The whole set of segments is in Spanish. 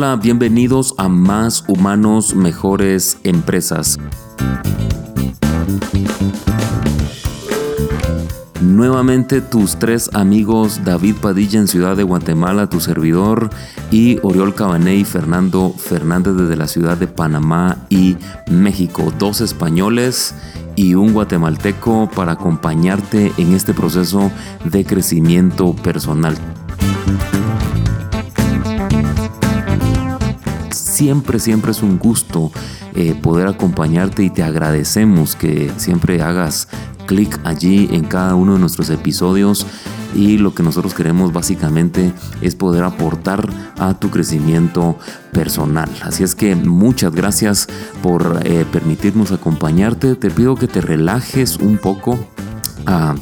Hola, bienvenidos a Más Humanos, Mejores Empresas. Nuevamente tus tres amigos David Padilla en Ciudad de Guatemala, tu servidor, y Oriol Cabané y Fernando Fernández desde la ciudad de Panamá y México. Dos españoles y un guatemalteco para acompañarte en este proceso de crecimiento personal. Siempre, siempre es un gusto eh, poder acompañarte y te agradecemos que siempre hagas clic allí en cada uno de nuestros episodios y lo que nosotros queremos básicamente es poder aportar a tu crecimiento personal. Así es que muchas gracias por eh, permitirnos acompañarte. Te pido que te relajes un poco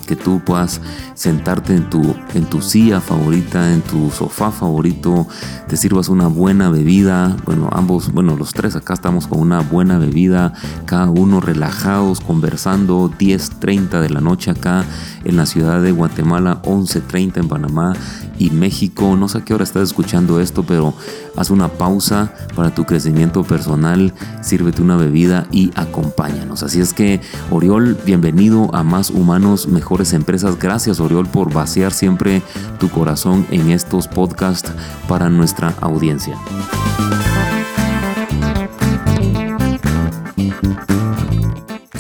que tú puedas sentarte en tu, en tu silla favorita, en tu sofá favorito, te sirvas una buena bebida. Bueno, ambos, bueno, los tres acá estamos con una buena bebida, cada uno relajados, conversando, 10.30 de la noche acá en la ciudad de Guatemala, 11.30 en Panamá y México. No sé a qué hora estás escuchando esto, pero haz una pausa para tu crecimiento personal, sírvete una bebida y acompáñanos. Así es que, Oriol, bienvenido a Más Humanos, Mejores Empresas. Gracias, Oriol, por vaciar siempre tu corazón en estos podcasts para nuestra audiencia.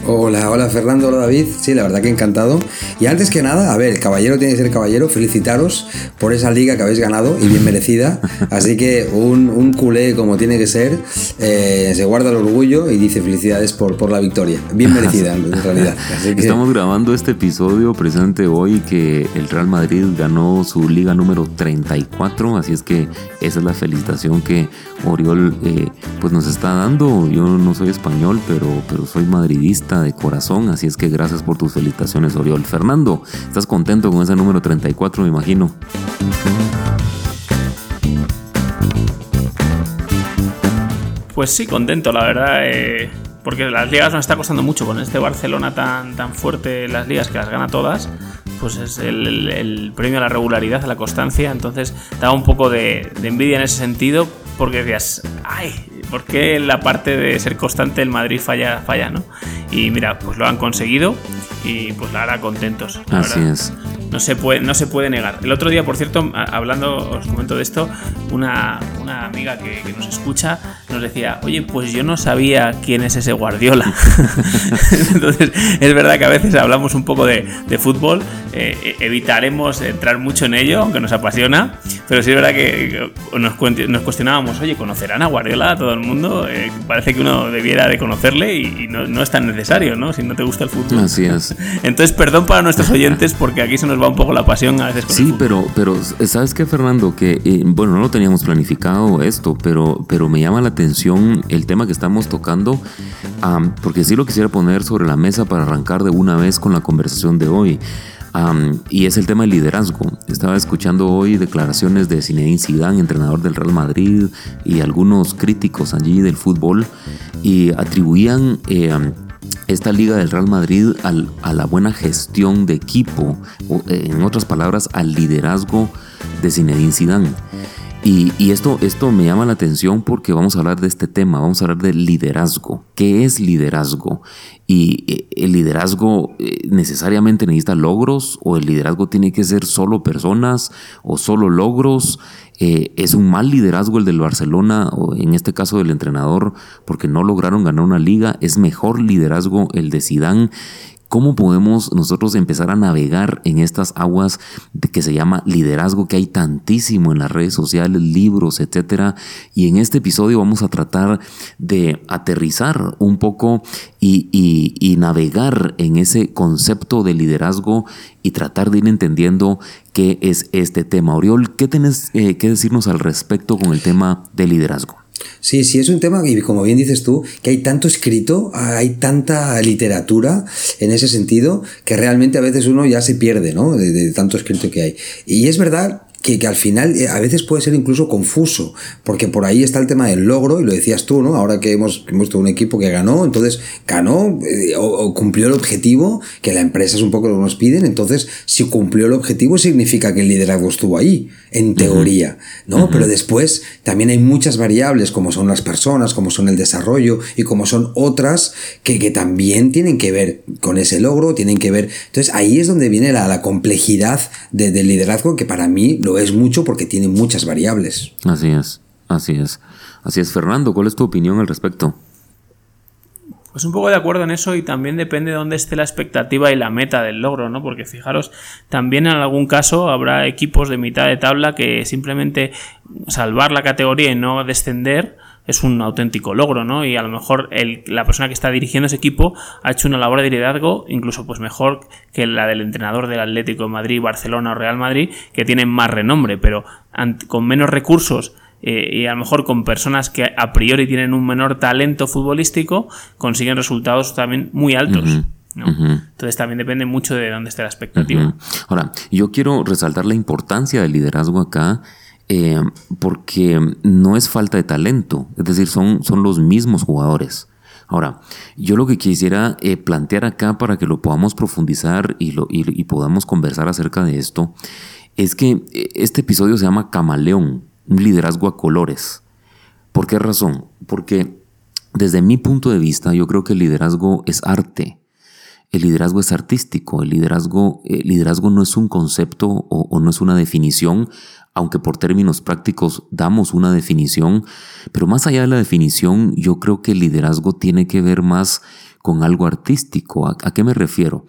Hola, hola Fernando, hola David. Sí, la verdad que encantado. Y antes que nada, a ver, el caballero tiene que ser caballero. Felicitaros por esa liga que habéis ganado y bien merecida. Así que un, un culé como tiene que ser, eh, se guarda el orgullo y dice felicidades por, por la victoria. Bien merecida, en realidad. Estamos grabando este episodio presente hoy que el Real Madrid ganó su liga número 34. Así es que esa es la felicitación que Oriol eh, pues nos está dando. Yo no soy español, pero, pero soy madridista de corazón, así es que gracias por tus felicitaciones, Oriol. Fernando, ¿estás contento con ese número 34, me imagino? Pues sí, contento, la verdad. Eh, porque las ligas nos está costando mucho con este Barcelona tan, tan fuerte, las ligas que las gana todas. Pues es el, premio a la regularidad, a la constancia. Entonces, da un poco de, de envidia en ese sentido, porque decías, ay, ¿por qué la parte de ser constante el Madrid falla, falla, no? Y mira, pues lo han conseguido y pues la hará contentos. Así es. No se, puede, no se puede negar. El otro día, por cierto, hablando, os comento de esto, una, una amiga que, nos escucha nos decía, oye, pues yo no sabía quién es ese Guardiola. Entonces, es verdad que a veces hablamos un poco de, de fútbol, eh, evitaremos entrar mucho en ello, aunque nos apasiona, pero sí es verdad que nos, nos cuestionábamos, oye, ¿conocerán a Guardiola a todo el mundo? Eh, parece que uno debiera de conocerle y, no, no, es tan necesario, ¿no? Si no te gusta el fútbol. Así es. Entonces, perdón para nuestros oyentes porque aquí se nos va un poco la pasión a veces. sí, pero, pero ¿sabes qué, Fernando? Que, eh, bueno, no lo teníamos planificado esto, pero, pero me llama la el tema que estamos tocando, porque sí lo quisiera poner sobre la mesa para arrancar de una vez con la conversación de hoy. y es el tema del liderazgo. Estaba escuchando hoy declaraciones de Zinedine Zidane, entrenador del Real Madrid, y algunos críticos allí del fútbol, y atribuían eh, esta liga del Real Madrid a la buena gestión de equipo, eh, en otras palabras, al liderazgo de Zinedine Zidane. Y, esto, esto me llama la atención porque vamos a hablar de este tema, vamos a hablar de liderazgo. ¿Qué es liderazgo? ¿Y eh, el liderazgo eh, necesariamente necesita logros o el liderazgo tiene que ser solo personas o solo logros? Eh, ¿Es un mal liderazgo el del Barcelona o en este caso del entrenador porque no lograron ganar una liga? ¿Es mejor liderazgo el de Sidán? ¿Cómo podemos nosotros empezar a navegar en estas aguas de que se llama liderazgo, que hay tantísimo en las redes sociales, libros, etcétera? Y en este episodio vamos a tratar de aterrizar un poco y, navegar en ese concepto de liderazgo y tratar de ir entendiendo qué es este tema. Oriol, ¿qué tienes eh, que decirnos al respecto con el tema de liderazgo? Sí, sí, es un tema, y como bien dices tú, que hay tanto escrito, hay tanta literatura en ese sentido, que realmente a veces uno ya se pierde, ¿no? De, tanto escrito que hay. Y es verdad que, que, al final eh, a veces puede ser incluso confuso, porque por ahí está el tema del logro, y lo decías tú, ¿no? Ahora que hemos, tenido un equipo que ganó, entonces ganó eh, o, cumplió el objetivo, que la empresa es un poco lo que nos piden, entonces si cumplió el objetivo significa que el liderazgo estuvo ahí. En teoría, ¿no? Pero después también hay muchas variables como son las personas, como son el desarrollo y como son otras que, que también tienen que ver con ese logro, tienen que ver... Entonces ahí es donde viene la, la complejidad de, del liderazgo que para mí lo es mucho porque tiene muchas variables. Así es, así es. Así es, Fernando, ¿cuál es tu opinión al respecto? Pues un poco de acuerdo en eso y también depende de dónde esté la expectativa y la meta del logro, ¿no? Porque fijaros, también en algún caso habrá equipos de mitad de tabla que simplemente salvar la categoría y no descender es un auténtico logro, ¿no? Y a lo mejor el, la persona que está dirigiendo ese equipo ha hecho una labor de liderazgo incluso pues mejor que la del entrenador del Atlético de Madrid, Barcelona o Real Madrid, que tienen más renombre, pero con menos recursos eh, y a lo mejor con personas que a priori tienen un menor talento futbolístico, consiguen resultados también muy altos. Entonces también depende mucho de dónde esté la expectativa. Ahora, yo quiero resaltar la importancia del liderazgo acá. Eh, porque no es falta de talento, es decir, son, son los mismos jugadores. Ahora, yo lo que quisiera eh, plantear acá para que lo podamos profundizar y, lo, y podamos conversar acerca de esto, es que este episodio se llama Camaleón liderazgo a colores. ¿Por qué razón? Porque desde mi punto de vista yo creo que el liderazgo es arte. El liderazgo es artístico, el liderazgo, el liderazgo no es un concepto o, o, no es una definición, aunque por términos prácticos damos una definición, pero más allá de la definición, yo creo que el liderazgo tiene que ver más con algo artístico. ¿A, qué me refiero?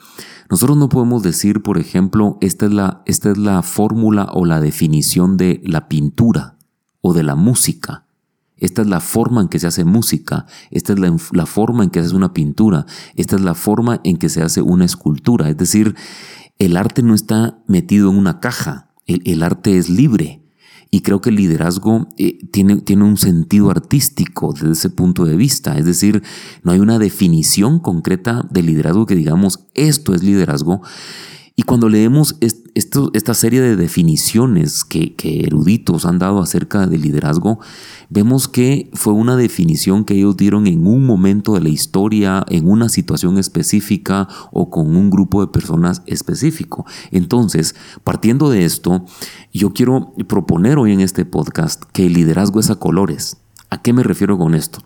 Nosotros no podemos decir, por ejemplo, esta es la, esta es la fórmula o la definición de la pintura o de la música. Esta es la forma en que se hace música, esta es la, la, forma en que se hace una pintura, esta es la forma en que se hace una escultura. Es decir, el arte no está metido en una caja, el, el arte es libre. Y creo que el liderazgo eh, tiene, tiene un sentido artístico desde ese punto de vista. Es decir, no hay una definición concreta de liderazgo que digamos esto es liderazgo. Y cuando leemos esta serie de definiciones que, que eruditos han dado acerca del liderazgo, vemos que fue una definición que ellos dieron en un momento de la historia, en una situación específica o con un grupo de personas específico. Entonces, partiendo de esto, yo quiero proponer hoy en este podcast que el liderazgo es a colores. ¿A qué me refiero con esto?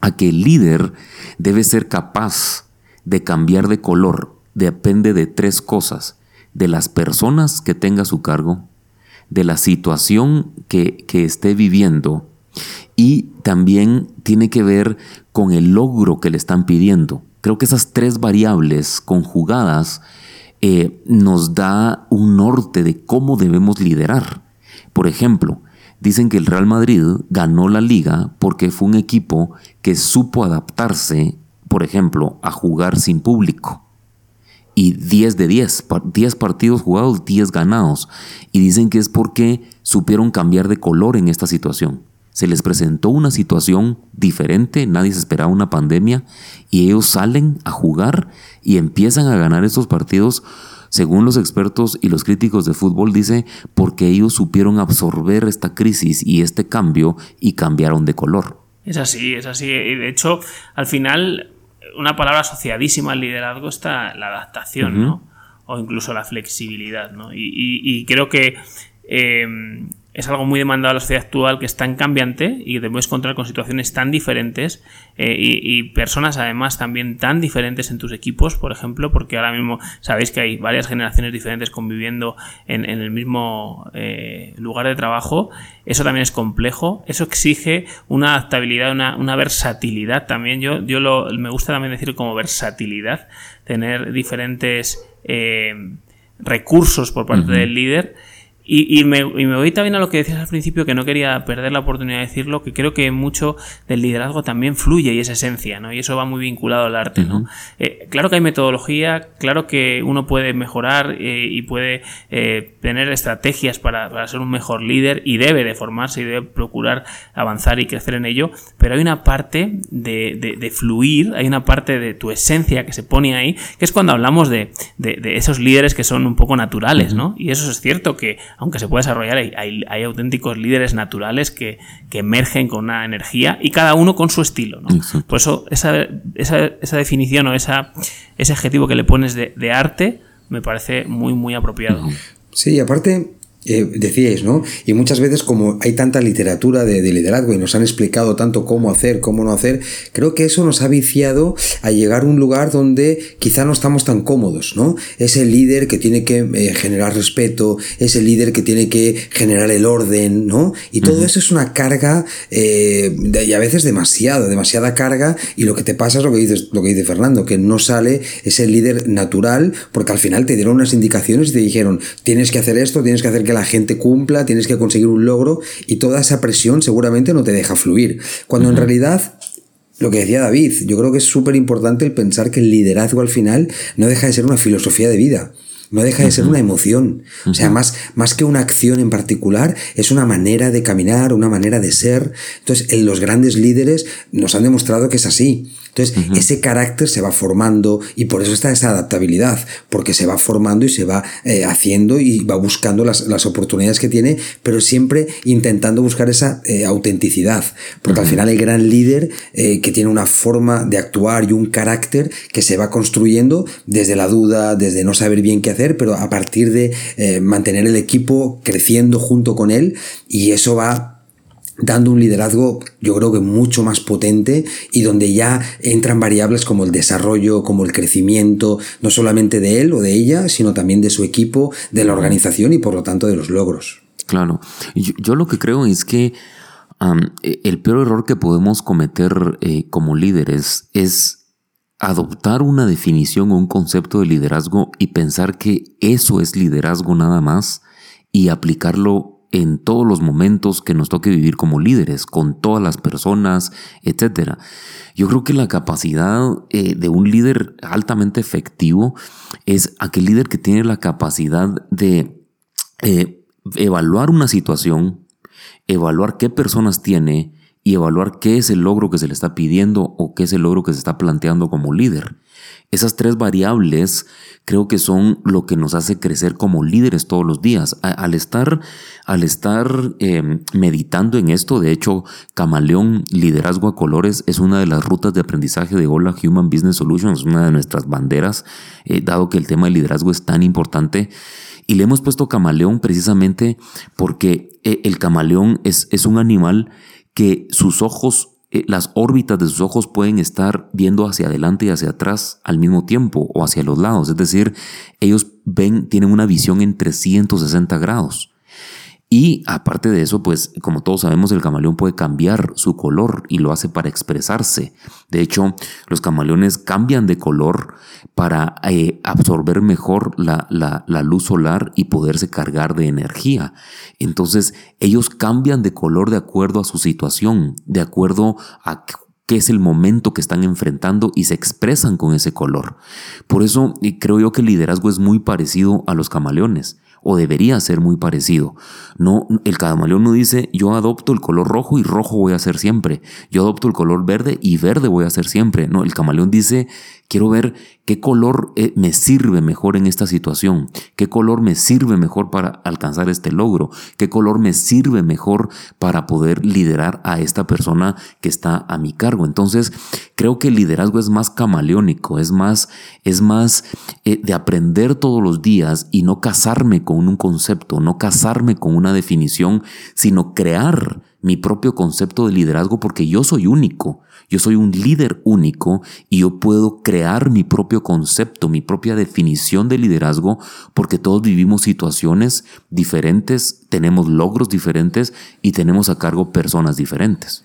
A que el líder debe ser capaz de cambiar de color. Depende de tres cosas. De las personas que tenga a su cargo, de la situación que, que esté viviendo y también tiene que ver con el logro que le están pidiendo. Creo que esas tres variables conjugadas eh, nos da un norte de cómo debemos liderar. Por ejemplo, dicen que el Real Madrid ganó la liga porque fue un equipo que supo adaptarse, por ejemplo, a jugar sin público. Y 10 de 10, 10 partidos jugados, 10 ganados. Y dicen que es porque supieron cambiar de color en esta situación se les presentó una situación diferente, nadie se esperaba una pandemia y ellos salen a jugar y empiezan a ganar estos partidos, según los expertos y los críticos de fútbol, dice, porque ellos supieron absorber esta crisis y este cambio y cambiaron de color. Es así, es así. De hecho, al final, una palabra asociadísima al liderazgo está la adaptación, ¿no? O incluso la flexibilidad, ¿no? Y, creo que eh, es algo muy demandado a la sociedad actual que es tan cambiante y que te puedes encontrar con situaciones tan diferentes eh, y, personas además también tan diferentes en tus equipos, por ejemplo, porque ahora mismo sabéis que hay varias generaciones diferentes conviviendo en, el mismo eh, lugar de trabajo. Eso también es complejo, eso exige una adaptabilidad, una, versatilidad también. Yo, yo lo, me gusta también decir como versatilidad, tener diferentes eh, recursos por parte del líder y, me, y, me, voy también a lo que decías al principio, que no quería perder la oportunidad de decirlo, que creo que mucho del liderazgo también fluye y es esencia, ¿no? Y eso va muy vinculado al arte, ¿no? Eh, claro que hay metodología, claro que uno puede mejorar eh, y puede eh, tener estrategias para, para, ser un mejor líder y debe de formarse y debe procurar avanzar y crecer en ello, pero hay una parte de, de, de fluir, hay una parte de tu esencia que se pone ahí, que es cuando hablamos de, de esos líderes que son un poco naturales, ¿no? Y eso es cierto que aunque se puede desarrollar, hay, auténticos líderes naturales que, emergen con una energía y cada uno con su estilo. ¿no? Por eso esa, esa, definición o esa, ese adjetivo que le pones de, arte me parece muy, muy apropiado. Sí, aparte, eh, decíais, ¿no? Y muchas veces como hay tanta literatura de, liderazgo y nos han explicado tanto cómo hacer, cómo no hacer, creo que eso nos ha viciado a llegar a un lugar donde quizá no estamos tan cómodos, ¿no? Es el líder que tiene que eh, generar respeto, es el líder que tiene que generar el orden, ¿no? Y todo eso es una carga eh, y a veces demasiado, demasiada carga y lo que te pasa es lo que dices, lo que dice Fernando, que no sale ese líder natural porque al final te dieron unas indicaciones y te dijeron, tienes que hacer esto, tienes que hacer que la gente cumpla, tienes que conseguir un logro y toda esa presión seguramente no te deja fluir. Cuando en realidad lo que decía David, yo creo que es súper importante el pensar que el liderazgo al final no deja de ser una filosofía de vida. No deja de ser una emoción. O sea, más, más que una acción en particular, es una manera de caminar, una manera de ser. Entonces, los grandes líderes nos han demostrado que es así. Entonces, ese carácter se va formando y por eso está esa adaptabilidad, porque se va formando y se va eh, haciendo y va buscando las, oportunidades que tiene, pero siempre intentando buscar esa eh, autenticidad, porque al final el gran líder eh, que tiene una forma de actuar y un carácter que se va construyendo desde la duda, desde no saber bien qué hacer, pero a partir de mantener el equipo creciendo junto con él y eso va dando un liderazgo yo creo que mucho más potente y donde ya entran variables como el desarrollo, como el crecimiento, no solamente de él o de ella, sino también de su equipo, de la organización y por lo tanto de los logros. Claro, yo, lo que creo es que e, el peor error que podemos cometer eh, como líderes es adoptar una definición o un concepto de liderazgo y pensar que eso es liderazgo nada más y aplicarlo en todos los momentos que nos toque vivir como líderes, con todas las personas, etc. Yo creo que la capacidad eh, de un líder altamente efectivo es aquel líder que tiene la capacidad de eh, evaluar una situación, evaluar qué personas tiene y evaluar qué es el logro que se le está pidiendo o qué es el logro que se está planteando como líder. Esas tres variables creo que son lo que nos hace crecer como líderes todos los días. Al estar, al estar em, meditando en esto, de hecho, Camaleón Liderazgo a Colores es una de las rutas de aprendizaje de Hola Human Business Solutions, una de nuestras banderas, eh, dado que el tema de liderazgo es tan importante. Y le hemos puesto camaleón precisamente porque eh, el camaleón es, es un animal que sus ojos eh, las órbitas de sus ojos pueden estar viendo hacia adelante y hacia atrás al mismo tiempo o hacia los lados. Es decir, ellos ven, tienen una visión en 360 grados. Y aparte de eso, pues como todos sabemos, el camaleón puede cambiar su color y lo hace para expresarse. De hecho, los camaleones cambian de color para eh, absorber mejor la, la, luz solar y poderse cargar de energía. Entonces, ellos cambian de color de acuerdo a su situación, de acuerdo a qué es el momento que están enfrentando y se expresan con ese color. Por eso creo yo que el liderazgo es muy parecido a los camaleones o debería ser muy parecido. No, el camaleón no dice yo adopto el color rojo y rojo voy a ser siempre. Yo adopto el color verde y verde voy a ser siempre. No, el camaleón dice quiero ver qué color eh, me sirve mejor en esta situación, qué color me sirve mejor para alcanzar este logro, qué color me sirve mejor para poder liderar a esta persona que está a mi cargo. Entonces, creo que el liderazgo es más camaleónico, es más, es más eh, de aprender todos los días y no casarme con un concepto, no casarme con una definición, sino crear mi propio concepto de liderazgo porque yo soy único. Yo soy un líder único y yo puedo crear mi propio concepto, mi propia definición de liderazgo, porque todos vivimos situaciones diferentes, tenemos logros diferentes y tenemos a cargo personas diferentes.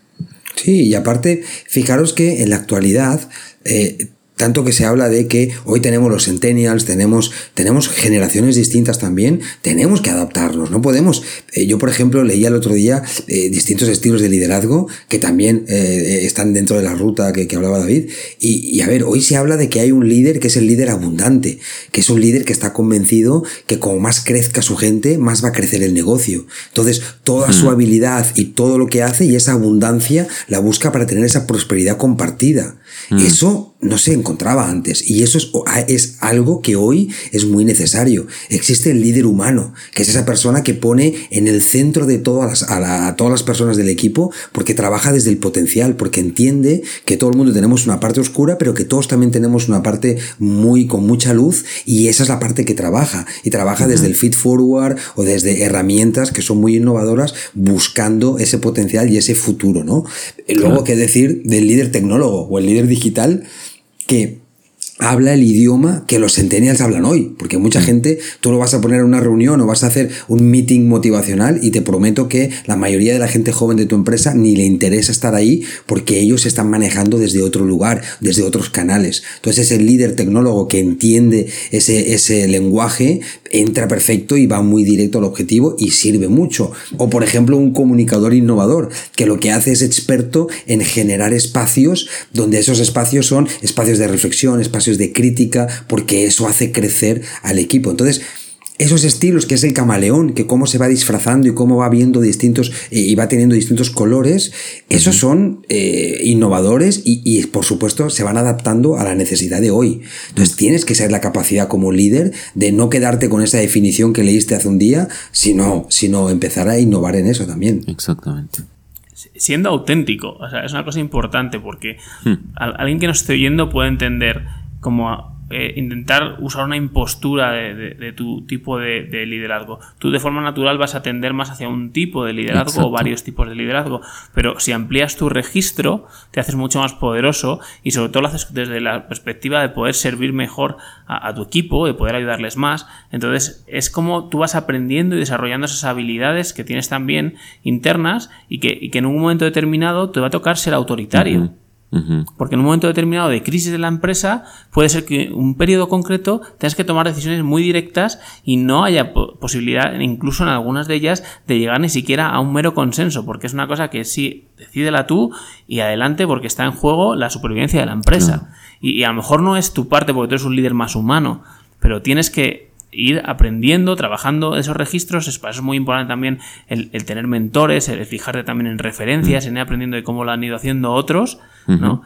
Sí, y aparte, fijaros que en la actualidad eh, tanto que se habla de que hoy tenemos los centennials, tenemos, tenemos generaciones distintas también, tenemos que adaptarnos, no podemos. Eh, yo, por ejemplo, leía el otro día eh, distintos estilos de liderazgo que también eh, están dentro de la ruta que, hablaba David. Y, a ver, hoy se habla de que hay un líder que es el líder abundante, que es un líder que está convencido que como más crezca su gente, más va a crecer el negocio. Entonces, toda su habilidad y todo lo que hace y esa abundancia la busca para tener esa prosperidad compartida. Mm. Eso no se encontraba antes y eso es, algo que hoy es muy necesario. Existe el líder humano, que es esa persona que pone en el centro de todas a, todas las personas del equipo porque trabaja desde el potencial, porque entiende que todo el mundo tenemos una parte oscura, pero que todos también tenemos una parte muy con mucha luz y esa es la parte que trabaja y trabaja desde el feed forward o desde herramientas que son muy innovadoras buscando ese potencial y ese futuro, ¿no? Luego, ¿qué decir del líder tecnólogo o el líder digital que habla el idioma que los centennials hablan hoy, porque mucha mm. gente, tú lo vas a poner en una reunión o vas a hacer un meeting motivacional y te prometo que la mayoría de la gente joven de tu empresa ni le interesa estar ahí porque ellos se están manejando desde otro lugar, desde otros canales. Entonces ese líder tecnólogo que entiende ese, ese lenguaje entra perfecto y va muy directo al objetivo y sirve mucho. O por ejemplo un comunicador innovador que lo que hace es experto en generar espacios donde esos espacios son espacios de reflexión, espacios de crítica, porque eso hace crecer al equipo. Entonces, esos estilos que es el camaleón, que cómo se va disfrazando y cómo va viendo distintos eh, y va teniendo distintos colores, esos son eh, innovadores y, por supuesto se van adaptando a la necesidad de hoy. Entonces tienes que ser la capacidad como líder de no quedarte con esa definición que leíste hace un día, sino, sino empezar a innovar en eso también. Exactamente siendo auténtico. O sea, es una cosa importante porque hmm. alguien que nos esté oyendo puede entender como eh, intentar usar una impostura de, tu tipo de, liderazgo. Tú de forma natural vas a tender más hacia un tipo de liderazgo o varios tipos de liderazgo, pero si amplías tu registro te haces mucho más poderoso y sobre todo lo haces desde la perspectiva de poder servir mejor a, tu equipo, de poder ayudarles más. Entonces es como tú vas aprendiendo y desarrollando esas habilidades que tienes también internas y que, en un momento determinado te va a tocar ser autoritario. Porque en un momento determinado de crisis de la empresa puede ser que en un periodo concreto tengas que tomar decisiones muy directas y no haya posibilidad, incluso en algunas de ellas, de llegar ni siquiera a un mero consenso, porque es una cosa que sí, decídela tú y adelante porque está en juego la supervivencia de la empresa. Y, a lo mejor no es tu parte porque tú eres un líder más humano, pero tienes que ir aprendiendo, trabajando esos registros. Es, es muy importante también el, tener mentores, el fijarte también en referencias, en ir aprendiendo de cómo lo han ido haciendo otros, ¿no?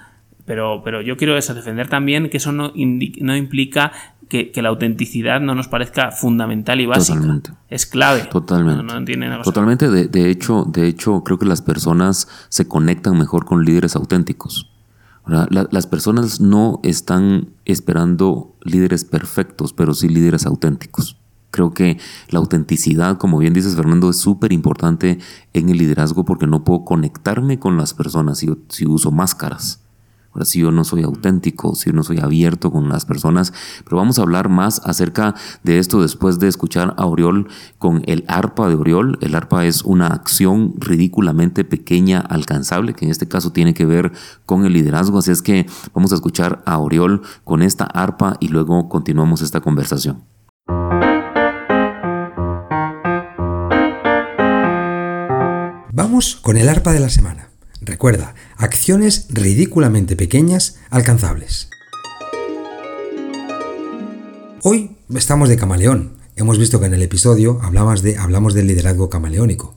Pero, pero yo quiero eso, defender también que eso no, no implica que, la autenticidad no nos parezca fundamental y básica. Totalmente. Es clave. Totalmente. Totalmente. De, de, hecho, de hecho, creo que las personas se conectan mejor con líderes auténticos las personas no están esperando líderes perfectos, pero sí líderes auténticos. Creo que la autenticidad, como bien dices Fernando, es súper importante en el liderazgo porque no puedo conectarme con las personas si uso máscaras si yo no soy auténtico, si yo no soy abierto con las personas. Pero vamos a hablar más acerca de esto después de escuchar a Oriol con el arpa de Oriol. El arpa es una acción ridículamente pequeña, alcanzable, que en este caso tiene que ver con el liderazgo. Así es que vamos a escuchar a Oriol con esta arpa y luego continuamos esta conversación. Vamos con el arpa de la semana. Recuerda, acciones ridículamente pequeñas alcanzables. Hoy estamos de camaleón. Hemos visto que en el episodio hablamos, de, hablamos del liderazgo camaleónico.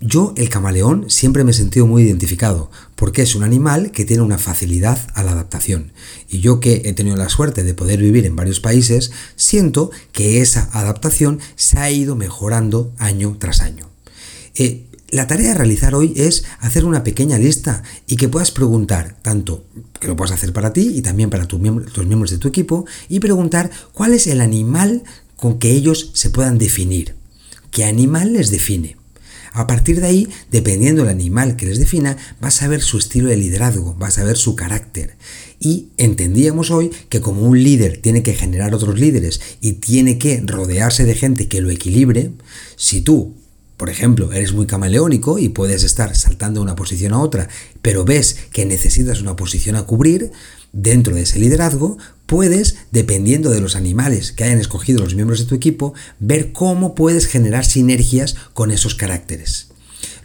Yo, el camaleón, siempre me he sentido muy identificado, porque es un animal que tiene una facilidad a la adaptación. Y yo que he tenido la suerte de poder vivir en varios países, siento que esa adaptación se ha ido mejorando año tras año. Eh, la tarea a realizar hoy es hacer una pequeña lista y que puedas preguntar, tanto que lo puedas hacer para ti y también para tus miembros de tu equipo, y preguntar cuál es el animal con que ellos se puedan definir. ¿Qué animal les define? A partir de ahí, dependiendo del animal que les defina, vas a ver su estilo de liderazgo, vas a ver su carácter. Y entendíamos hoy que como un líder tiene que generar otros líderes y tiene que rodearse de gente que lo equilibre, si tú por ejemplo, eres muy camaleónico y puedes estar saltando de una posición a otra, pero ves que necesitas una posición a cubrir, dentro de ese liderazgo, puedes, dependiendo de los animales que hayan escogido los miembros de tu equipo, ver cómo puedes generar sinergias con esos caracteres.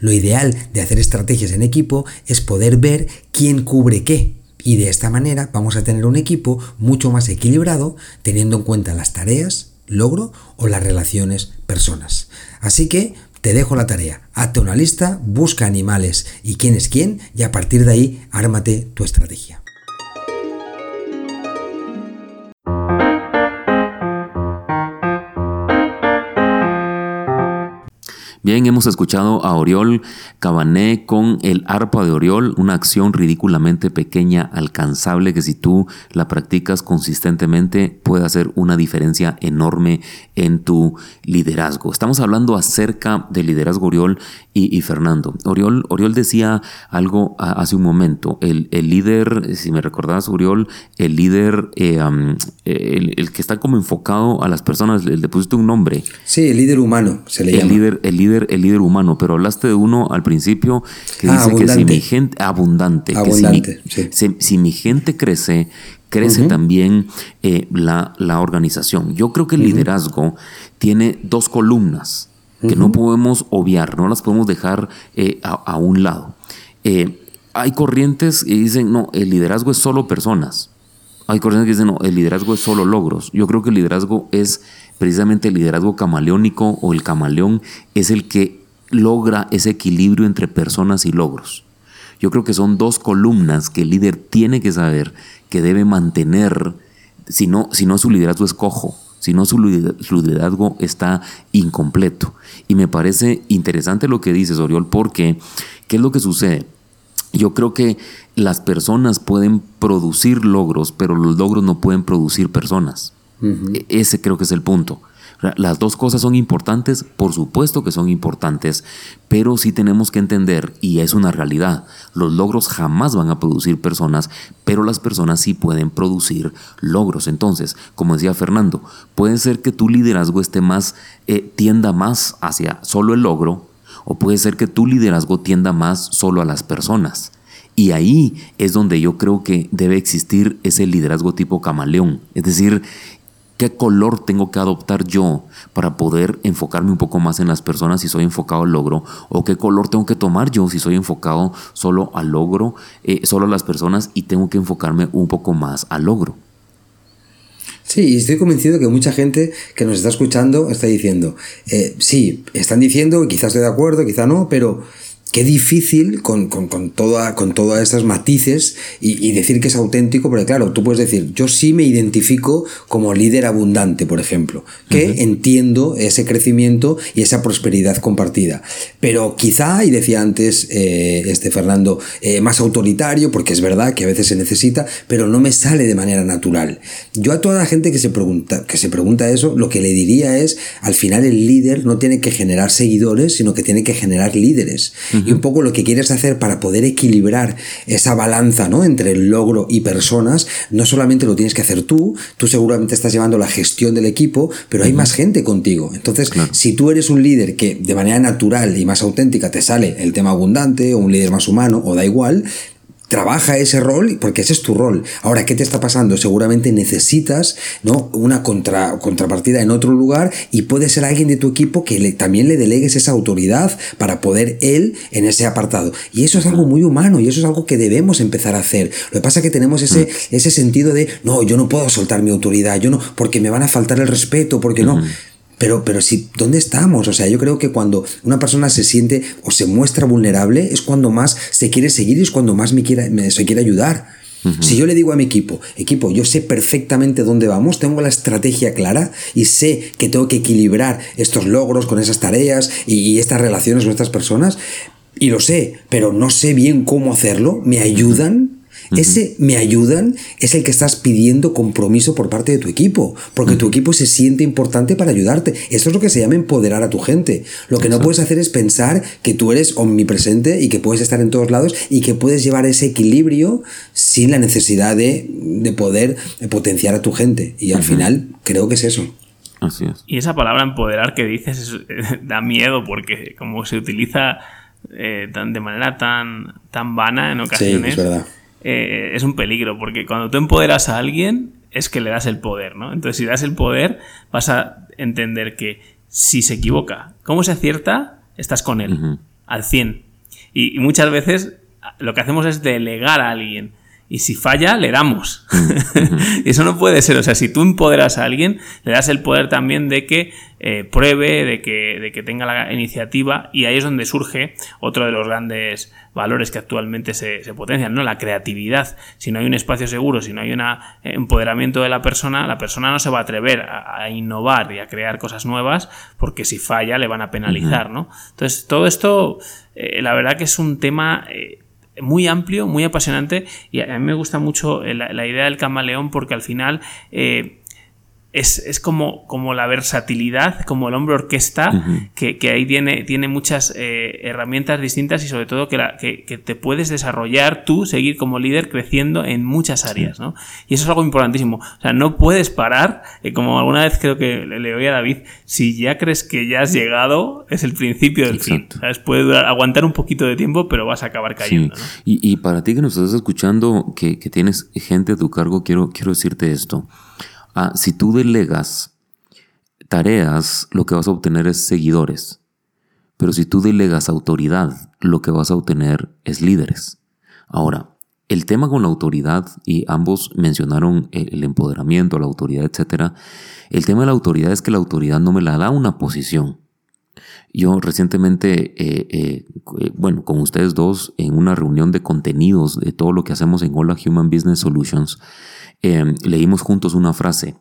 Lo ideal de hacer estrategias en equipo es poder ver quién cubre qué. Y de esta manera vamos a tener un equipo mucho más equilibrado, teniendo en cuenta las tareas, logro o las relaciones personas. Así que te dejo la tarea. Hazte una lista, busca animales y quién es quién y a partir de ahí ármate tu estrategia. Bien, hemos escuchado a Oriol Cabané con el arpa de Oriol, una acción ridículamente pequeña, alcanzable, que si tú la practicas consistentemente puede hacer una diferencia enorme en tu liderazgo. Estamos hablando acerca del liderazgo Oriol y, Fernando. Oriol, Oriol decía algo hace un momento, el, líder, si me recordás, Oriol, el líder, eh, el, que está como enfocado a las personas, le, pusiste un nombre. Sí, el líder humano se le llama. Líder, el líder el líder humano, pero hablaste de uno al principio que ah, dice que si mi gente, abundante, si, mi, gente crece, crece también eh, la, la, organización. Yo creo que el liderazgo tiene dos columnas que no podemos obviar, no las podemos dejar eh, a, un lado. Eh, hay corrientes que dicen, no, el liderazgo es solo personas. Hay corrientes que dicen, no, el liderazgo es solo logros. Yo creo que el liderazgo es precisamente el liderazgo camaleónico o el camaleón es el que logra ese equilibrio entre personas y logros. Yo creo que son dos columnas que el líder tiene que saber que debe mantener, si no, si no su liderazgo es cojo, si no su liderazgo está incompleto. Y me parece interesante lo que dices, Oriol, porque ¿qué es lo que sucede? Yo creo que las personas pueden producir logros, pero los logros no pueden producir personas. E-, ese creo que es el punto. Las dos cosas son importantes, por supuesto que son importantes, pero sí tenemos que entender, y es una realidad, los logros jamás van a producir personas, pero las personas sí pueden producir logros. Entonces, como decía Fernando, puede ser que tu liderazgo esté más, eh, tienda más hacia solo el logro, o puede ser que tu liderazgo tienda más solo a las personas. Y ahí es donde yo creo que debe existir ese liderazgo tipo camaleón. Es decir, ¿Qué color tengo que adoptar yo para poder enfocarme un poco más en las personas si soy enfocado al logro? ¿O qué color tengo que tomar yo si soy enfocado solo al logro, eh, solo a las personas y tengo que enfocarme un poco más al logro? Sí, y estoy convencido que mucha gente que nos está escuchando está diciendo, eh, sí, están diciendo, quizás estoy de acuerdo, quizás no, pero qué difícil con, con, con, toda, con todas estas matices y, decir que es auténtico, porque claro, tú puedes decir, yo sí me identifico como líder abundante, por ejemplo, que entiendo ese crecimiento y esa prosperidad compartida. Pero quizá, y decía antes eh, este Fernando, eh, más autoritario, porque es verdad que a veces se necesita, pero no me sale de manera natural. Yo a toda la gente que se pregunta, que se pregunta eso, lo que le diría es, al final el líder no tiene que generar seguidores, sino que tiene que generar líderes y un poco lo que quieres hacer para poder equilibrar esa balanza ¿no? entre el logro y personas, no solamente lo tienes que hacer tú, tú seguramente estás llevando la gestión del equipo, pero hay más gente contigo. Entonces, si tú eres un líder que de manera natural y más auténtica te sale el tema abundante o un líder más humano o da igual, trabaja ese rol porque ese es tu rol. Ahora, ¿qué te está pasando? Seguramente necesitas ¿no? una contra, contrapartida en otro lugar y puede ser alguien de tu equipo que le, también le delegues esa autoridad para poder él en ese apartado. Y eso es algo muy humano y eso es algo que debemos empezar a hacer. Lo que pasa es que tenemos ese, mm. ese sentido de, no, yo no puedo soltar mi autoridad, yo no, porque me van a faltar el respeto, porque no. Pero, pero si, ¿dónde estamos? O sea, yo creo que cuando una persona se siente o se muestra vulnerable es cuando más se quiere seguir y es cuando más me quiere, me, se quiere ayudar. Si yo le digo a mi equipo, equipo, yo sé perfectamente dónde vamos, tengo la estrategia clara y sé que tengo que equilibrar estos logros con esas tareas y, y estas relaciones con estas personas, y lo sé, pero no sé bien cómo hacerlo, me ayudan ese me ayudan es el que estás pidiendo compromiso por parte de tu equipo, porque tu equipo se siente importante para ayudarte. Eso es lo que se llama empoderar a tu gente. Lo que no puedes hacer es pensar que tú eres omnipresente y que puedes estar en todos lados y que puedes llevar ese equilibrio sin la necesidad de, poder potenciar a tu gente. Y al final creo que es eso. Así es. Y esa palabra empoderar que dices da miedo porque como se utiliza eh, de manera tan, tan vana en ocasiones. Sí, es verdad eh, es un peligro, porque cuando tú empoderas a alguien es que le das el poder, ¿no? Entonces, si das el poder, vas a entender que si se equivoca, ¿cómo se acierta? Estás con él, al 100. y, muchas veces lo que hacemos es delegar a alguien y si falla, le damos. y eso no puede ser. O sea, si tú empoderas a alguien, le das el poder también de que eh, pruebe, de que, de que tenga la iniciativa. Y ahí es donde surge otro de los grandes valores que actualmente se, potencian, ¿no? La creatividad. Si no hay un espacio seguro, si no hay un empoderamiento de la persona, la persona no se va a atrever a, innovar y a crear cosas nuevas porque si falla le van a penalizar, ¿no? Entonces, todo esto, eh, la verdad que es un tema... Eh, muy amplio, muy apasionante y a mí me gusta mucho la, idea del camaleón porque al final es, como, como, la versatilidad, como el hombre orquesta, que, ahí tiene, tiene muchas eh, herramientas distintas y sobre todo que, la, que, te puedes desarrollar tú, seguir como líder creciendo en muchas áreas, ¿no? Y eso es algo importantísimo. O sea, no puedes parar, eh, como alguna vez creo que le, oí a David, si ya crees que ya has llegado, es el principio del fin. ¿sabes? Puede aguantar un poquito de tiempo, pero vas a acabar cayendo. Y, y, para ti que nos estás escuchando, que, que tienes gente a tu cargo, quiero, quiero decirte esto. Ah, si tú delegas tareas, lo que vas a obtener es seguidores. Pero si tú delegas autoridad, lo que vas a obtener es líderes. Ahora, el tema con la autoridad, y ambos mencionaron el empoderamiento, la autoridad, etc. El tema de la autoridad es que la autoridad no me la da una posición. Yo recientemente, eh, eh, eh, bueno, con ustedes dos, en una reunión de contenidos de todo lo que hacemos en Hola Human Business Solutions, Em, leímos juntos una frase.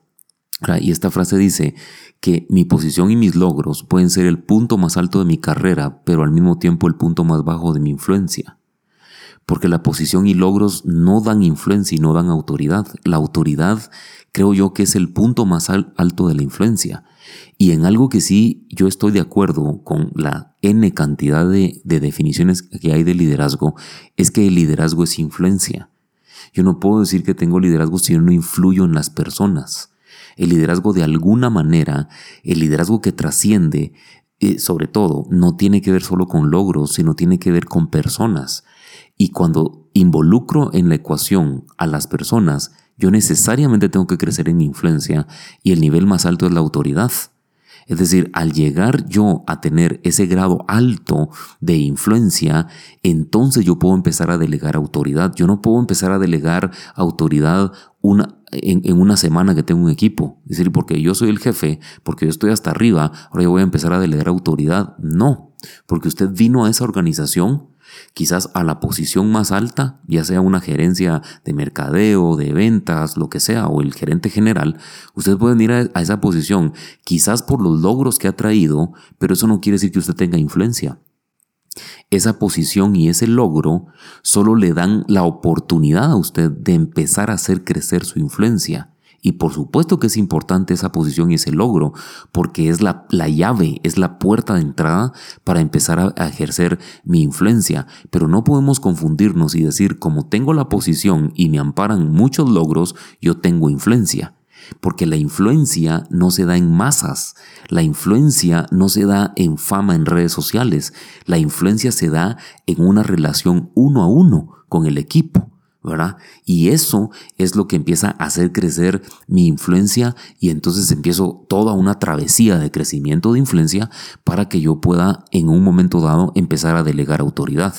Y esta frase dice que mi posición y mis logros pueden ser el punto más alto de mi carrera, pero al mismo tiempo el punto más bajo de mi influencia. Porque la posición y logros no dan influencia y no dan autoridad. La autoridad creo yo que es el punto más alto de la influencia. Y en algo que sí yo estoy de acuerdo con la N cantidad de definiciones que hay de liderazgo, es que el liderazgo es influencia. Yo no puedo decir que tengo liderazgo si yo no influyo en las personas. El liderazgo de alguna manera, el liderazgo que trasciende, eh, sobre todo, no tiene que ver solo con logros, sino tiene que ver con personas. Y cuando involucro en la ecuación a las personas, yo necesariamente tengo que crecer en mi influencia y el nivel más alto es la autoridad. Es decir, al llegar yo a tener ese grado alto de influencia, entonces yo puedo empezar a delegar autoridad. Yo no puedo empezar a delegar autoridad una, en, en, una semana que tengo un equipo. Es decir, porque yo soy el jefe, porque yo estoy hasta arriba, ahora yo voy a empezar a delegar autoridad. No, porque usted vino a esa organización quizás a la posición más alta, ya sea una gerencia de mercadeo, de ventas, lo que sea, o el gerente general, usted puede ir a, esa posición quizás por los logros que ha traído, pero eso no quiere decir que usted tenga influencia. Esa posición y ese logro solo le dan la oportunidad a usted de empezar a hacer crecer su influencia. Y por supuesto que es importante esa posición y ese logro, porque es la, llave, es la puerta de entrada para empezar a, a, ejercer mi influencia. Pero no podemos confundirnos y decir, como tengo la posición y me amparan muchos logros, yo tengo influencia. Porque la influencia no se da en masas, la influencia no se da en fama en redes sociales, la influencia se da en una relación uno a uno con el equipo. ¿Verdad? Y eso es lo que empieza a hacer crecer mi influencia y entonces empiezo toda una travesía de crecimiento de influencia para que yo pueda en un momento dado empezar a delegar autoridad.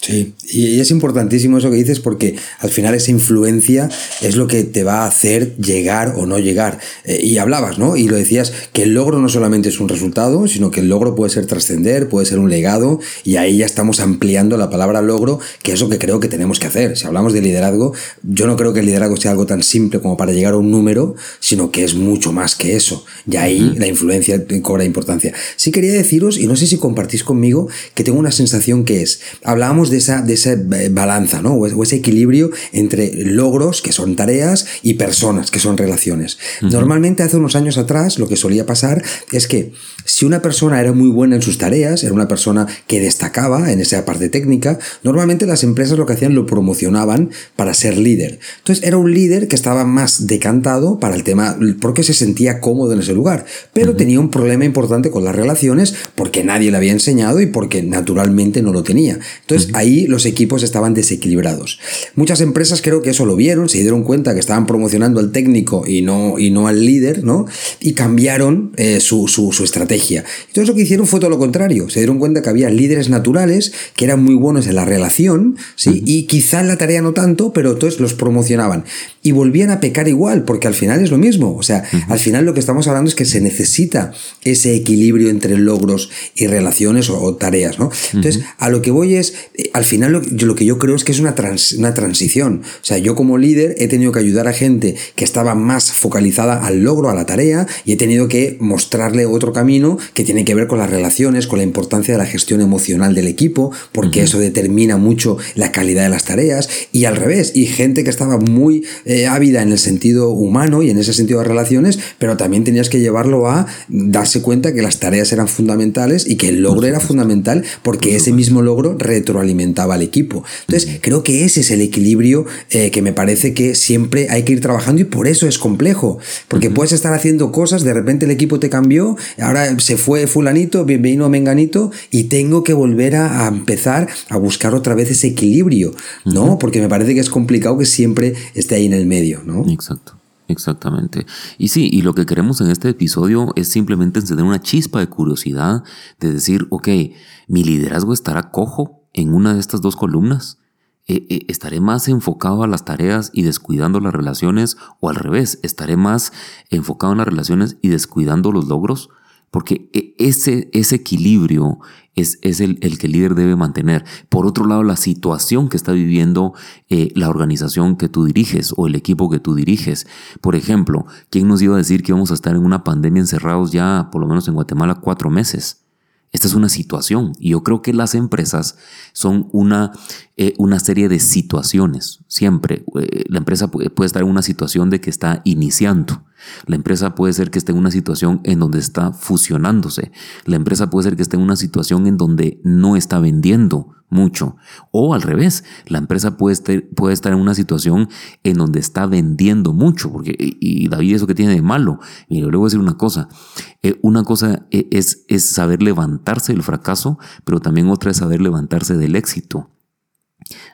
Sí, y es importantísimo eso que dices porque al final esa influencia es lo que te va a hacer llegar o no llegar. Eh, y hablabas, ¿no? Y lo decías, que el logro no solamente es un resultado, sino que el logro puede ser trascender, puede ser un legado, y ahí ya estamos ampliando la palabra logro, que es lo que creo que tenemos que hacer. Si hablamos de liderazgo, yo no creo que el liderazgo sea algo tan simple como para llegar a un número, sino que es mucho más que eso. Y ahí la influencia cobra importancia. Sí quería deciros, y no sé si compartís conmigo, que tengo una sensación que es, hablábamos de esa, de esa eh, balanza, ¿no? O ese equilibrio entre logros, que son tareas, y personas, que son relaciones. Normalmente hace unos años atrás lo que solía pasar es que si una persona era muy buena en sus tareas, era una persona que destacaba en esa parte técnica, normalmente las empresas lo que hacían lo promocionaban para ser líder. Entonces era un líder que estaba más decantado para el tema porque se sentía cómodo en ese lugar, pero tenía un problema importante con las relaciones porque nadie le había enseñado y porque naturalmente no lo tenía. Entonces ahí los equipos estaban desequilibrados. Muchas empresas creo que eso lo vieron, se dieron cuenta que estaban promocionando al técnico y no, y no al líder, ¿no? Y cambiaron eh, su, su, su, estrategia. Entonces lo que hicieron fue todo lo contrario. Se dieron cuenta que había líderes naturales que eran muy buenos en la relación, ¿sí? Y quizá en la tarea no tanto, pero entonces los promocionaban. y volvían a pecar igual, porque al final es lo mismo. O sea, al final lo que estamos hablando es que se necesita ese equilibrio entre logros y relaciones o, tareas, ¿no? Entonces, a lo que voy es, al final lo, yo, lo que yo creo es que es una, una transición. O sea, yo como líder he tenido que ayudar a gente que estaba más focalizada al logro, a la tarea, y he tenido que mostrarle otro camino que tiene que ver con las relaciones, con la importancia de la gestión emocional del equipo, porque eso determina mucho la calidad de las tareas, y al revés, y gente que estaba muy eh, ávida en el sentido humano y en ese sentido de relaciones, pero también tenías que llevarlo a darse cuenta que las tareas eran fundamentales y que el logro era fundamental porque ese mismo logro retroalimentaba al equipo. Entonces, creo que ese es el equilibrio eh, que me parece que siempre hay que ir trabajando y por eso es complejo, porque puedes estar haciendo cosas, de repente el equipo te cambió, ahora se fue fulanito, vino menganito y tengo que volver a, empezar a buscar otra vez ese equilibrio, ¿no? Porque me parece que es complicado que siempre esté ahí en el medio, ¿no? Exacto. Exactamente. Y sí, y lo que queremos en este episodio es simplemente encender una chispa de curiosidad, de decir, ok, mi liderazgo estará cojo en una de estas dos columnas. Eh, eh, ¿Estaré más enfocado a las tareas y descuidando las relaciones? ¿O al revés, estaré más enfocado en las relaciones y descuidando los logros? Porque e, ese, ese equilibrio es, es el, el, que el líder debe mantener. Por otro lado, la situación que está viviendo eh, la organización que tú diriges o el equipo que tú diriges. Por ejemplo, ¿quién nos iba a decir que vamos a estar en una pandemia encerrados ya, por lo menos en Guatemala, cuatro meses? Esta es una situación y yo creo que las empresas son una, eh, una serie de situaciones. Siempre eh, la empresa puede, estar en una situación de que está iniciando. La empresa puede ser que esté en una situación en donde está fusionándose. La empresa puede ser que esté en una situación en donde no está vendiendo mucho. O al revés, la empresa puede estar, puede estar en una situación en donde está vendiendo mucho. Porque, y David, ¿eso que tiene de malo? Y le voy a decir una cosa. Eh, una cosa e, es, es saber levantarse del fracaso, pero también otra es saber levantarse del éxito.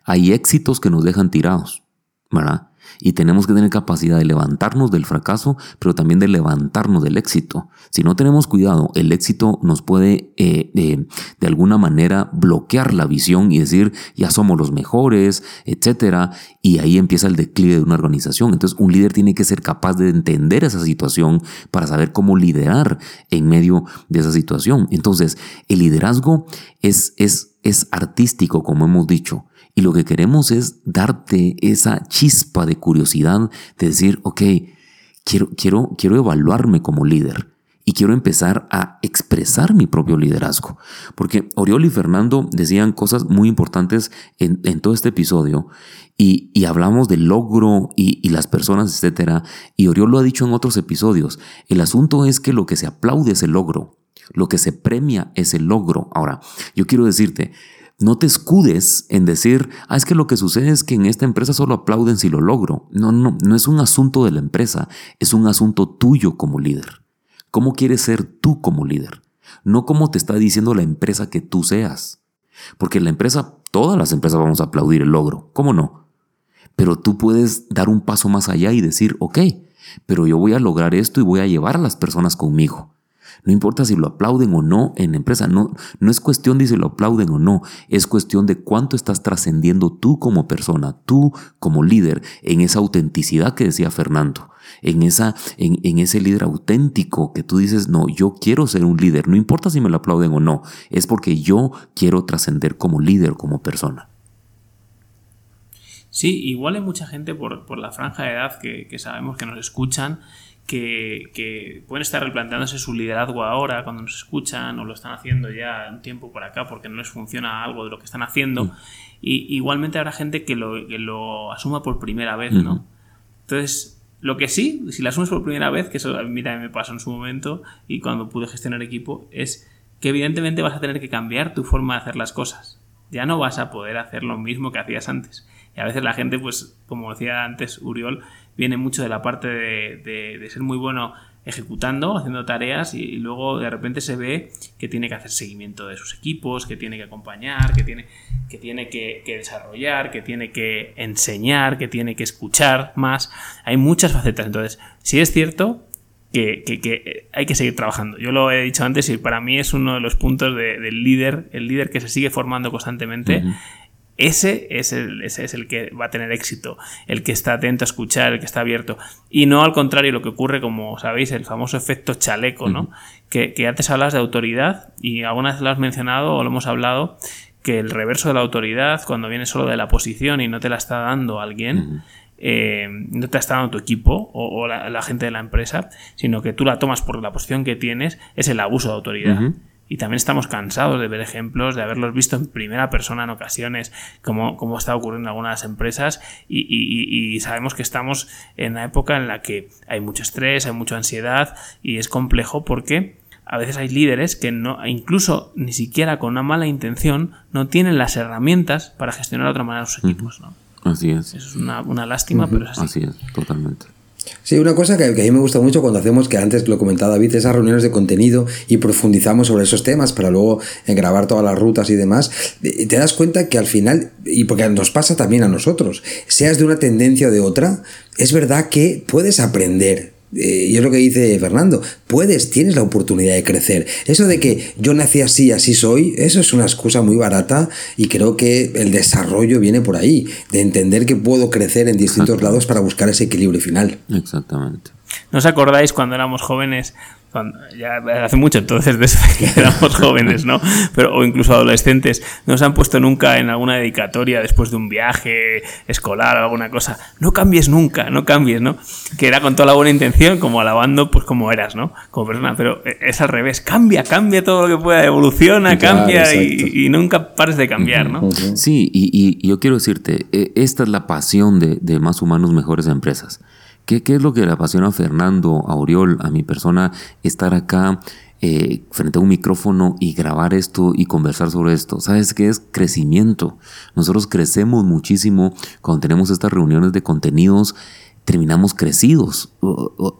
Hay éxitos que nos dejan tirados, ¿verdad? Y tenemos que tener capacidad de levantarnos del fracaso, pero también de levantarnos del éxito. Si no tenemos cuidado, el éxito nos puede eh, eh, de alguna manera bloquear la visión y decir, ya somos los mejores, etc. Y ahí empieza el declive de una organización. Entonces un líder tiene que ser capaz de entender esa situación para saber cómo liderar en medio de esa situación. Entonces el liderazgo es, es, es artístico, como hemos dicho y lo que queremos es darte esa chispa de curiosidad de decir, ok, quiero, quiero, quiero evaluarme como líder y quiero empezar a expresar mi propio liderazgo. Porque Oriol y Fernando decían cosas muy importantes en, todo este episodio y, hablamos del logro y, y, las personas, etc. Y Oriol lo ha dicho en otros episodios. El asunto es que lo que se aplaude es el logro. Lo que se premia es el logro. Ahora, yo quiero decirte, no te escudes en decir, ah, es que lo que sucede es que en esta empresa solo aplauden si lo logro. No, no, no es un asunto de la empresa, es un asunto tuyo como líder. ¿Cómo quieres ser tú como líder? No como te está diciendo la empresa que tú seas. Porque la empresa, todas las empresas vamos a aplaudir el logro, ¿cómo no? Pero tú puedes dar un paso más allá y decir, ok, pero yo voy a lograr esto y voy a llevar a las personas conmigo. No importa si lo aplauden o no en la empresa, no, no es cuestión de si lo aplauden o no, es cuestión de cuánto estás trascendiendo tú como persona, tú como líder, en esa autenticidad que decía Fernando, en, esa, en, en ese líder auténtico que tú dices, no, yo quiero ser un líder, no importa si me lo aplauden o no, es porque yo quiero trascender como líder, como persona. Sí, igual hay mucha gente por, por la franja de edad que, que sabemos que nos escuchan que, pueden estar replanteándose su liderazgo ahora cuando nos escuchan o lo están haciendo ya un tiempo por acá porque no les funciona algo de lo que están haciendo. Mm. Y igualmente habrá gente que lo, que lo asuma por primera vez, ¿no? Entonces, lo que sí, si lo asumes por primera vez, que eso a mí también me pasó en su momento y cuando pude gestionar equipo, es que evidentemente vas a tener que cambiar tu forma de hacer las cosas. Ya no vas a poder hacer lo mismo que hacías antes. Y a veces la gente, pues, como decía antes Uriol, viene mucho de la parte de, ser muy bueno ejecutando, haciendo tareas y, luego de repente se ve que tiene que hacer seguimiento de sus equipos, que tiene que acompañar, que tiene que, tiene que, desarrollar, que tiene que enseñar, que tiene que escuchar más. Hay muchas facetas. Entonces, sí es cierto que, hay que seguir trabajando. Yo lo he dicho antes y para mí es uno de los puntos del líder, el líder que se sigue formando constantemente ese es, el, ese es el que va a tener éxito, el que está atento a escuchar, el que está abierto. Y no al contrario lo que ocurre, como sabéis, el famoso efecto chaleco, ¿no? que, que, antes hablas de autoridad y alguna vez lo has mencionado o lo hemos hablado, que el reverso de la autoridad, cuando viene solo de la posición y no te la está dando alguien, eh, no te está dando tu equipo o, la, gente de la empresa, sino que tú la tomas por la posición que tienes, es el abuso de autoridad. Y también estamos cansados de ver ejemplos, de haberlos visto en primera persona en ocasiones, como, como está ocurriendo en algunas empresas, y, sabemos que estamos en una época en la que hay mucho estrés, hay mucha ansiedad, y es complejo porque a veces hay líderes que no, incluso ni siquiera con una mala intención, no tienen las herramientas para gestionar de otra manera sus equipos. ¿no? Así es. Eso es una, lástima, pero es así. Así es, totalmente. Sí, una cosa que, a mí me gusta mucho cuando hacemos, que antes lo comentaba David, esas reuniones de contenido y profundizamos sobre esos temas para luego eh, grabar todas las rutas y demás, te das cuenta que al final, y porque nos pasa también a nosotros, seas de una tendencia o de otra, es verdad que puedes aprender eh, y es lo que dice Fernando, puedes, tienes la oportunidad de crecer. Eso de que yo nací así, así soy, eso es una excusa muy barata y creo que el desarrollo viene por ahí, de entender que puedo crecer en distintos lados para buscar ese equilibrio final. Exactamente. ¿No os acordáis cuando éramos jóvenes ya hace mucho entonces desde que éramos jóvenes, ¿no? Pero, o incluso adolescentes, no se han puesto nunca en alguna dedicatoria después de un viaje escolar o alguna cosa. No cambies nunca, no cambies, ¿no? Que era con toda la buena intención, como alabando, pues como eras, ¿no? Como persona, pero es al revés. Cambia, cambia todo lo que pueda, evoluciona, cambia y, nunca pares de cambiar, ¿no? Sí, y, yo quiero decirte, e, esta es la pasión de, de Más Humanos, Mejores Empresas. ¿Qué, es lo que le apasiona a Fernando, a Oriol, a mi persona, estar acá eh, frente a un micrófono y grabar esto y conversar sobre esto? ¿Sabes qué es crecimiento? Nosotros crecemos muchísimo cuando tenemos estas reuniones de contenidos terminamos crecidos.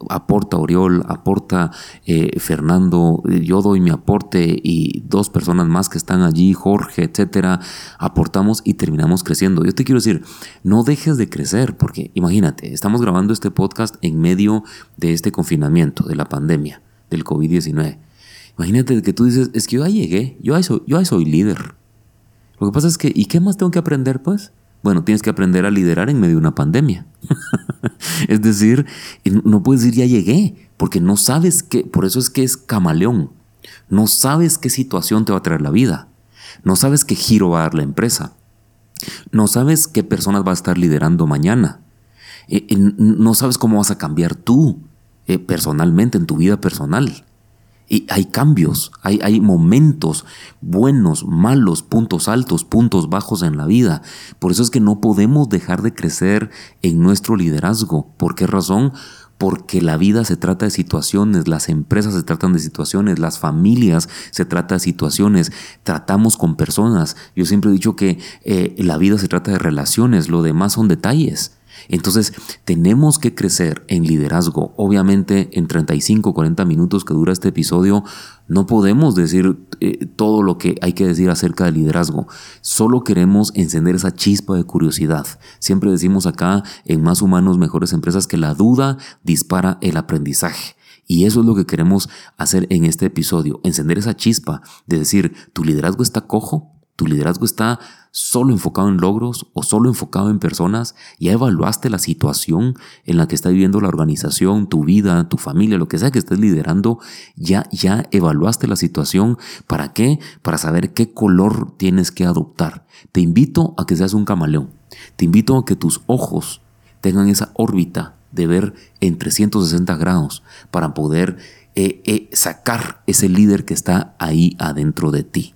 Aporta Oriol, aporta eh, Fernando, yo doy mi aporte y dos personas más que están allí, Jorge, etcétera, aportamos y terminamos creciendo. Yo te quiero decir, no dejes de crecer, porque imagínate, estamos grabando este podcast en medio de este confinamiento, de la pandemia, del COVID-19. Imagínate que tú dices, es que yo ya llegué, yo soy, yo soy líder. Lo que pasa es que, ¿y qué más tengo que aprender, pues? Bueno, tienes que aprender a liderar en medio de una pandemia. es decir, no puedes decir ya llegué, porque no sabes qué, por eso es que es camaleón. No sabes qué situación te va a traer la vida. No sabes qué giro va a dar la empresa. No sabes qué personas va a estar liderando mañana. Eh, no sabes cómo vas a cambiar tú eh, personalmente, en tu vida personal. Y hay cambios, hay, hay, momentos buenos, malos, puntos altos, puntos bajos en la vida. Por eso es que no podemos dejar de crecer en nuestro liderazgo. ¿Por qué razón? Porque la vida se trata de situaciones, las empresas se tratan de situaciones, las familias se trata de situaciones, tratamos con personas. Yo siempre he dicho que eh, la vida se trata de relaciones, lo demás son detalles. Entonces, tenemos que crecer en liderazgo. Obviamente, en 35, 40 minutos que dura este episodio, no podemos decir eh, todo lo que hay que decir acerca del liderazgo. Solo queremos encender esa chispa de curiosidad. Siempre decimos acá en Más Humanos, Mejores Empresas que la duda dispara el aprendizaje. Y eso es lo que queremos hacer en este episodio, encender esa chispa de decir, ¿tu liderazgo está cojo? ¿Tu liderazgo está solo enfocado en logros o solo enfocado en personas? ¿Ya evaluaste la situación en la que está viviendo la organización, tu vida, tu familia, lo que sea que estés liderando? ¿Ya, ya evaluaste la situación? ¿Para qué? Para saber qué color tienes que adoptar. Te invito a que seas un camaleón. Te invito a que tus ojos tengan esa órbita de ver en 360 grados para poder eh, eh, sacar ese líder que está ahí adentro de ti.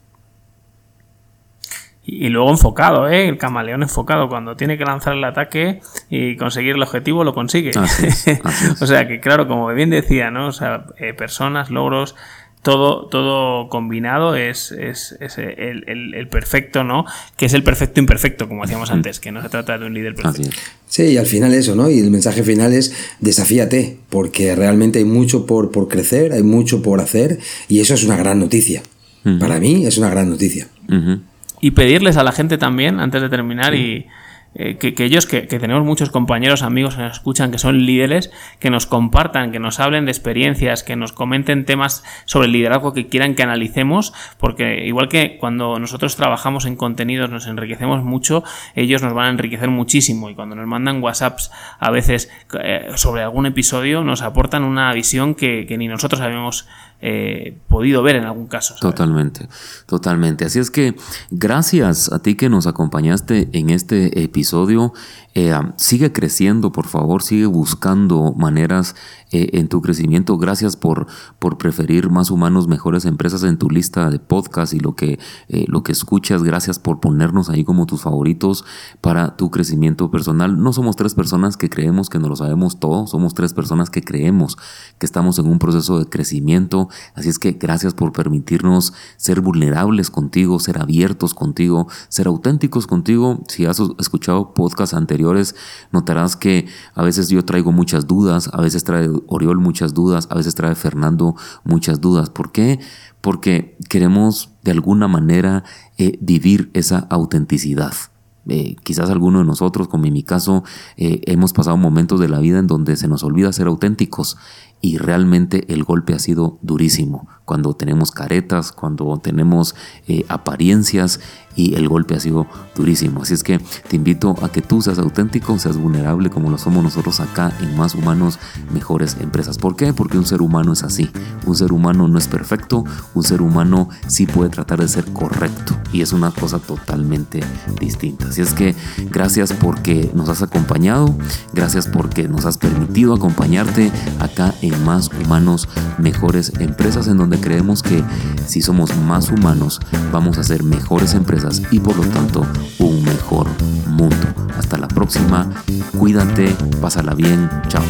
Y, luego enfocado, ¿eh? El camaleón enfocado. Cuando tiene que lanzar el ataque y conseguir el objetivo, lo consigue. o sea que, claro, como bien decía, ¿no? O sea, eh, personas, logros, todo, todo combinado es, es, el, perfecto, ¿no? Que es el perfecto imperfecto, como decíamos antes, que no se trata de un líder perfecto. Sí, y al final eso, ¿no? Y el mensaje final es desafíate, porque realmente hay mucho por, por crecer, hay mucho por hacer, y eso es una gran noticia. Para mí es una gran noticia y pedirles a la gente también, antes de terminar, y eh, que, ellos, que, tenemos muchos compañeros, amigos que nos escuchan, que son líderes, que nos compartan, que nos hablen de experiencias, que nos comenten temas sobre el liderazgo que quieran que analicemos, porque igual que cuando nosotros trabajamos en contenidos nos enriquecemos mucho, ellos nos van a enriquecer muchísimo. Y cuando nos mandan WhatsApps a veces eh, sobre algún episodio nos aportan una visión que, que ni nosotros habíamos eh, podido ver en algún caso. Totalmente, totalmente. Así es que gracias a ti que nos acompañaste en este episodio. Eh, sigue creciendo, por favor, sigue buscando maneras eh, en tu crecimiento. Gracias por, por preferir más humanos, mejores empresas en tu lista de podcast y lo que, eh, lo que escuchas. Gracias por ponernos ahí como tus favoritos para tu crecimiento personal. No somos tres personas que creemos que no lo sabemos todo, somos tres personas que creemos que estamos en un proceso de crecimiento. Así es que gracias por permitirnos ser vulnerables contigo, ser abiertos contigo, ser auténticos contigo. Si has escuchado podcasts anteriores, notarás que a veces yo traigo muchas dudas, a veces trae Oriol muchas dudas, a veces trae Fernando muchas dudas. ¿Por qué? Porque queremos de alguna manera eh, vivir esa autenticidad. Eh, quizás alguno de nosotros, como en mi caso, eh, hemos pasado momentos de la vida en donde se nos olvida ser auténticos y realmente el golpe ha sido durísimo. Cuando tenemos caretas, cuando tenemos eh, apariencias y el golpe ha sido durísimo. Así es que te invito a que tú seas auténtico, seas vulnerable como lo somos nosotros acá en Más Humanos, Mejores Empresas. ¿Por qué? Porque un ser humano es así. Un ser humano no es perfecto, un ser humano sí puede tratar de ser correcto y es una cosa totalmente distinta. Así es que gracias porque nos has acompañado, gracias porque nos has permitido acompañarte acá en más humanos, mejores empresas, en donde creemos que si somos más humanos, vamos a ser mejores empresas y por lo tanto un mejor mundo. Hasta la próxima, cuídate, pásala bien, chao.